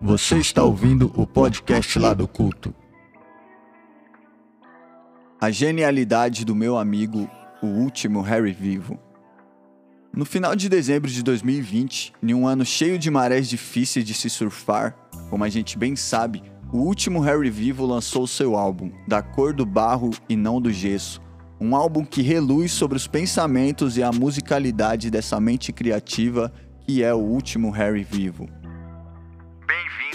Você está ouvindo o podcast lá do culto. A genialidade do meu amigo, o último Harry vivo. No final de dezembro de 2020, em um ano cheio de marés difíceis de se surfar, como a gente bem sabe, o último Harry vivo lançou seu álbum, Da Cor do Barro e Não do Gesso, um álbum que reluz sobre os pensamentos e a musicalidade dessa mente criativa que é o último Harry vivo.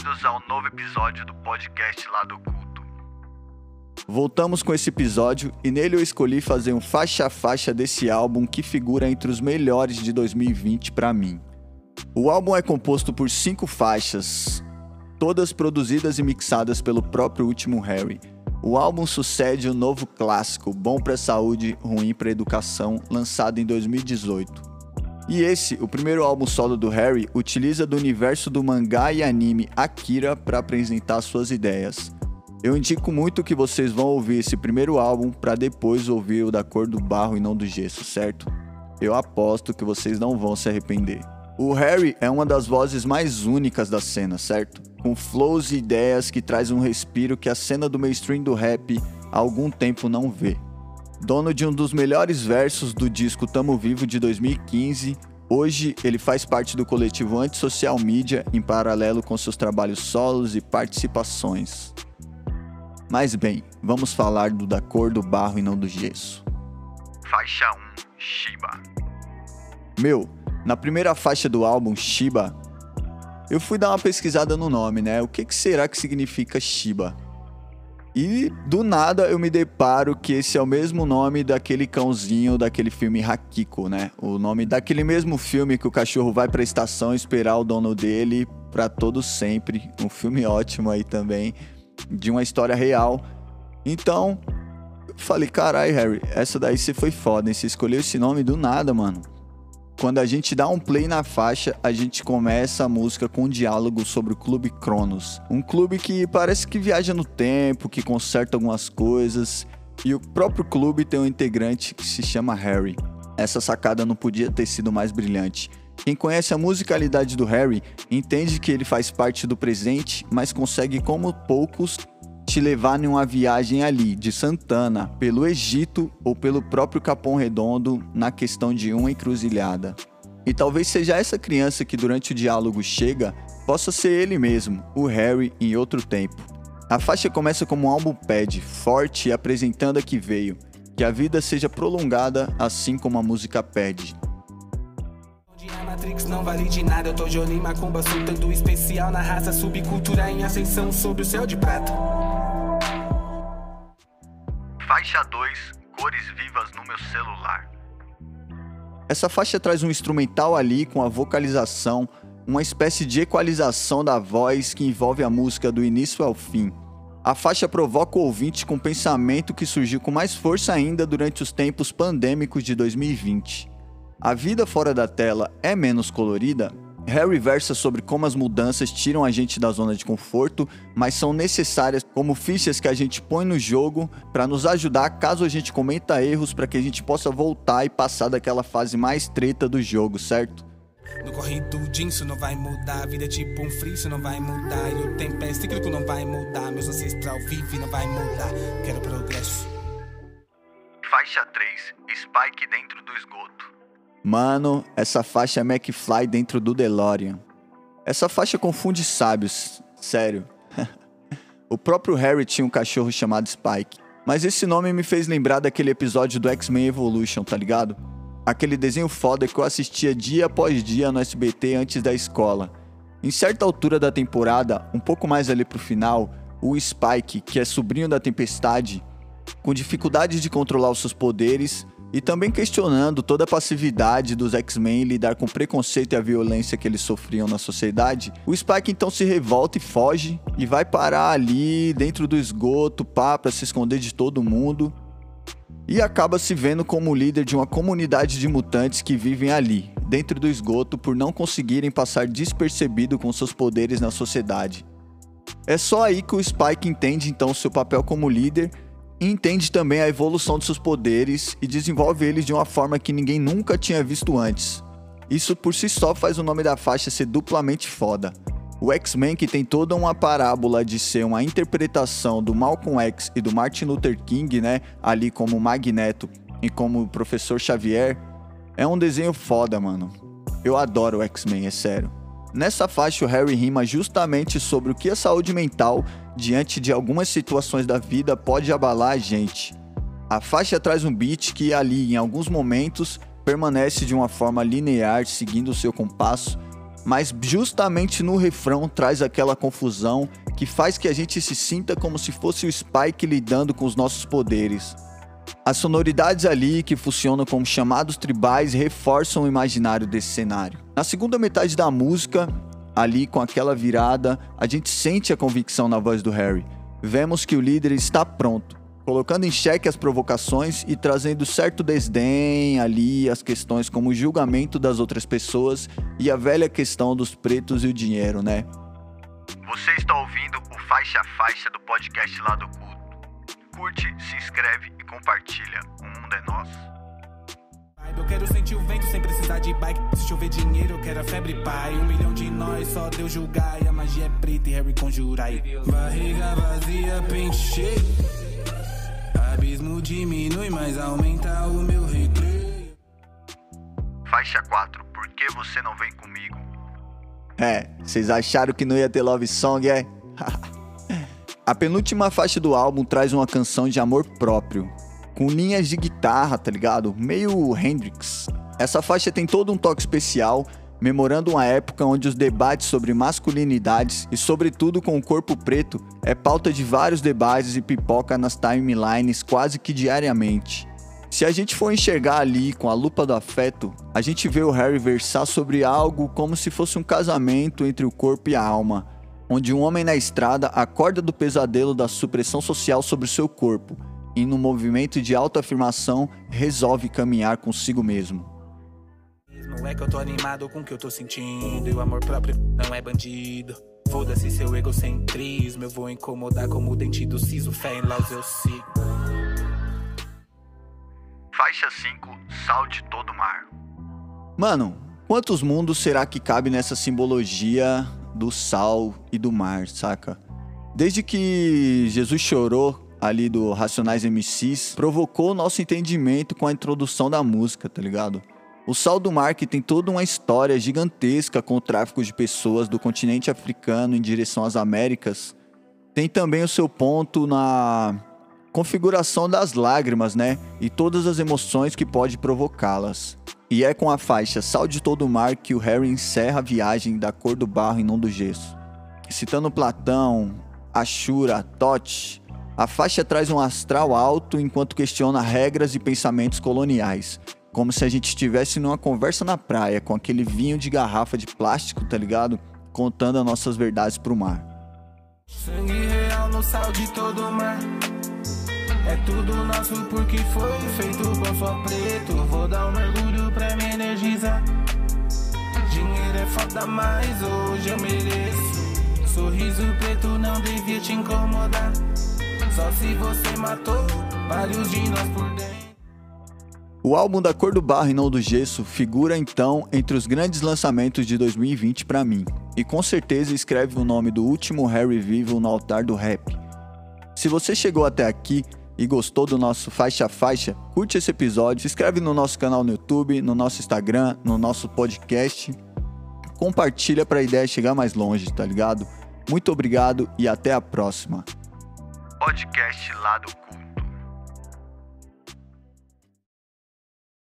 Bem-vindos ao novo episódio do podcast lá do culto. Voltamos com esse episódio e nele eu escolhi fazer um faixa a faixa desse álbum que figura entre os melhores de 2020 para mim. O álbum é composto por cinco faixas, todas produzidas e mixadas pelo próprio último Harry. O álbum sucede o novo clássico Bom pra Saúde, Ruim pra Educação, lançado em 2018. E esse, o primeiro álbum solo do Harry, utiliza do universo do mangá e anime Akira para apresentar suas ideias. Eu indico muito que vocês vão ouvir esse primeiro álbum para depois ouvir o da cor do barro e não do gesso, certo? Eu aposto que vocês não vão se arrepender. O Harry é uma das vozes mais únicas da cena, certo? Com flows e ideias que traz um respiro que a cena do mainstream do rap há algum tempo não vê. Dono de um dos melhores versos do disco Tamo Vivo de 2015, hoje ele faz parte do coletivo Antisocial Media em paralelo com seus trabalhos solos e participações. Mas bem, vamos falar do da cor do barro e não do gesso. Faixa 1, Shiba. Meu, na primeira faixa do álbum Shiba, eu fui dar uma pesquisada no nome, né? O que, que será que significa Shiba? E do nada eu me deparo que esse é o mesmo nome daquele cãozinho daquele filme Hakiko, né? O nome daquele mesmo filme que o cachorro vai pra estação esperar o dono dele para todo sempre. Um filme ótimo aí também, de uma história real. Então, eu falei, carai, Harry, essa daí você foi foda, hein? Você escolheu esse nome do nada, mano. Quando a gente dá um play na faixa, a gente começa a música com um diálogo sobre o Clube Cronos. Um clube que parece que viaja no tempo, que conserta algumas coisas. E o próprio clube tem um integrante que se chama Harry. Essa sacada não podia ter sido mais brilhante. Quem conhece a musicalidade do Harry entende que ele faz parte do presente, mas consegue, como poucos, te levar em uma viagem ali, de Santana, pelo Egito ou pelo próprio Capão Redondo, na questão de uma encruzilhada. E talvez seja essa criança que durante o diálogo chega, possa ser ele mesmo, o Harry, em outro tempo. A faixa começa como um álbum pad, forte apresentando a que veio, que a vida seja prolongada assim como a música pede. Matrix não vale de nada, eu tô Johnny Macumba, especial na raça, subcultura em ascensão sobre o céu de prata. Faixa 2, Cores Vivas no meu celular. Essa faixa traz um instrumental ali com a vocalização, uma espécie de equalização da voz que envolve a música do início ao fim. A faixa provoca o ouvinte com um pensamento que surgiu com mais força ainda durante os tempos pandêmicos de 2020. A vida fora da tela é menos colorida? Harry versa sobre como as mudanças tiram a gente da zona de conforto, mas são necessárias como fichas que a gente põe no jogo para nos ajudar caso a gente cometa erros para que a gente possa voltar e passar daquela fase mais treta do jogo, certo? No isso não vai mudar, a vida é tipo um frio, isso não vai mudar. E o tempo é cíclico, não vai mudar. Meus ancestral vive, não vai mudar. Quero progresso. Faixa 3, Spike dentro do esgoto. Mano, essa faixa é McFly dentro do DeLorean. Essa faixa confunde sábios, sério. o próprio Harry tinha um cachorro chamado Spike. Mas esse nome me fez lembrar daquele episódio do X-Men Evolution, tá ligado? Aquele desenho foda que eu assistia dia após dia no SBT antes da escola. Em certa altura da temporada, um pouco mais ali pro final, o Spike, que é sobrinho da Tempestade, com dificuldade de controlar os seus poderes, e também questionando toda a passividade dos X-Men em lidar com o preconceito e a violência que eles sofriam na sociedade, o Spike então se revolta e foge e vai parar ali dentro do esgoto, pá, pra se esconder de todo mundo. E acaba se vendo como líder de uma comunidade de mutantes que vivem ali, dentro do esgoto, por não conseguirem passar despercebido com seus poderes na sociedade. É só aí que o Spike entende então seu papel como líder entende também a evolução de seus poderes e desenvolve eles de uma forma que ninguém nunca tinha visto antes. Isso por si só faz o nome da faixa ser duplamente foda. O X-Men, que tem toda uma parábola de ser uma interpretação do Malcolm X e do Martin Luther King, né? Ali como Magneto e como Professor Xavier, é um desenho foda, mano. Eu adoro o X-Men, é sério. Nessa faixa, o Harry rima justamente sobre o que a saúde mental, diante de algumas situações da vida, pode abalar a gente. A faixa traz um beat que, ali, em alguns momentos, permanece de uma forma linear, seguindo o seu compasso, mas justamente no refrão traz aquela confusão que faz que a gente se sinta como se fosse o Spike lidando com os nossos poderes. As sonoridades ali, que funcionam como chamados tribais, reforçam o imaginário desse cenário. Na segunda metade da música, ali com aquela virada, a gente sente a convicção na voz do Harry. Vemos que o líder está pronto colocando em xeque as provocações e trazendo certo desdém ali as questões como o julgamento das outras pessoas e a velha questão dos pretos e o dinheiro, né? Você está ouvindo o Faixa a Faixa do podcast lá do culto. Curte, se inscreve e compartilha. O mundo é nosso. Eu quero sentir o vento sem precisar de bike. Se chover dinheiro, eu quero a febre pai. Um milhão de nós, só Deus julgar. E a magia é preta e Harry conjurar. Barriga vazia, pente cheio. Abismo diminui, mas aumenta o meu recreio. Faixa 4, por que você não vem comigo? É, vocês acharam que não ia ter love song, é? A penúltima faixa do álbum traz uma canção de amor próprio, com linhas de guitarra, tá ligado? Meio Hendrix. Essa faixa tem todo um toque especial memorando uma época onde os debates sobre masculinidades e, sobretudo, com o corpo preto é pauta de vários debates e pipoca nas timelines quase que diariamente. Se a gente for enxergar ali com a lupa do afeto, a gente vê o Harry versar sobre algo como se fosse um casamento entre o corpo e a alma, onde um homem na estrada acorda do pesadelo da supressão social sobre o seu corpo e, no movimento de autoafirmação, resolve caminhar consigo mesmo. Não é que eu tô animado com o que eu tô sentindo. E o amor próprio não é bandido. Foda-se seu egocentrismo. Eu vou incomodar como o dente do siso. Fé em Laus eu sigo. Faixa 5, Sal de todo mar. Mano, quantos mundos será que cabe nessa simbologia do sal e do mar, saca? Desde que Jesus chorou ali do Racionais MCs, provocou o nosso entendimento com a introdução da música, tá ligado? O Sal do Mar que tem toda uma história gigantesca com o tráfico de pessoas do continente africano em direção às Américas, tem também o seu ponto na configuração das lágrimas, né? E todas as emoções que pode provocá-las. E é com a faixa Sal de Todo o Mar que o Harry encerra a viagem da cor do barro e não do gesso. Citando Platão, Ashura, Tote, a faixa traz um astral alto enquanto questiona regras e pensamentos coloniais, como se a gente estivesse numa conversa na praia com aquele vinho de garrafa de plástico, tá ligado? Contando as nossas verdades pro mar. Sangue real no sal de todo mar. É tudo nosso porque foi feito com só preto. Vou dar um mergulho pra me energizar. Dinheiro é foda, mas hoje eu mereço. Sorriso preto não devia te incomodar. Só se você matou vários de nós por dentro. O álbum da Cor do Barro e não do Gesso figura então entre os grandes lançamentos de 2020 para mim, e com certeza escreve o nome do último Harry vivo no altar do rap. Se você chegou até aqui e gostou do nosso faixa a faixa, curte esse episódio, se inscreve no nosso canal no YouTube, no nosso Instagram, no nosso podcast. Compartilha para a ideia chegar mais longe, tá ligado? Muito obrigado e até a próxima. Podcast Lado Culto.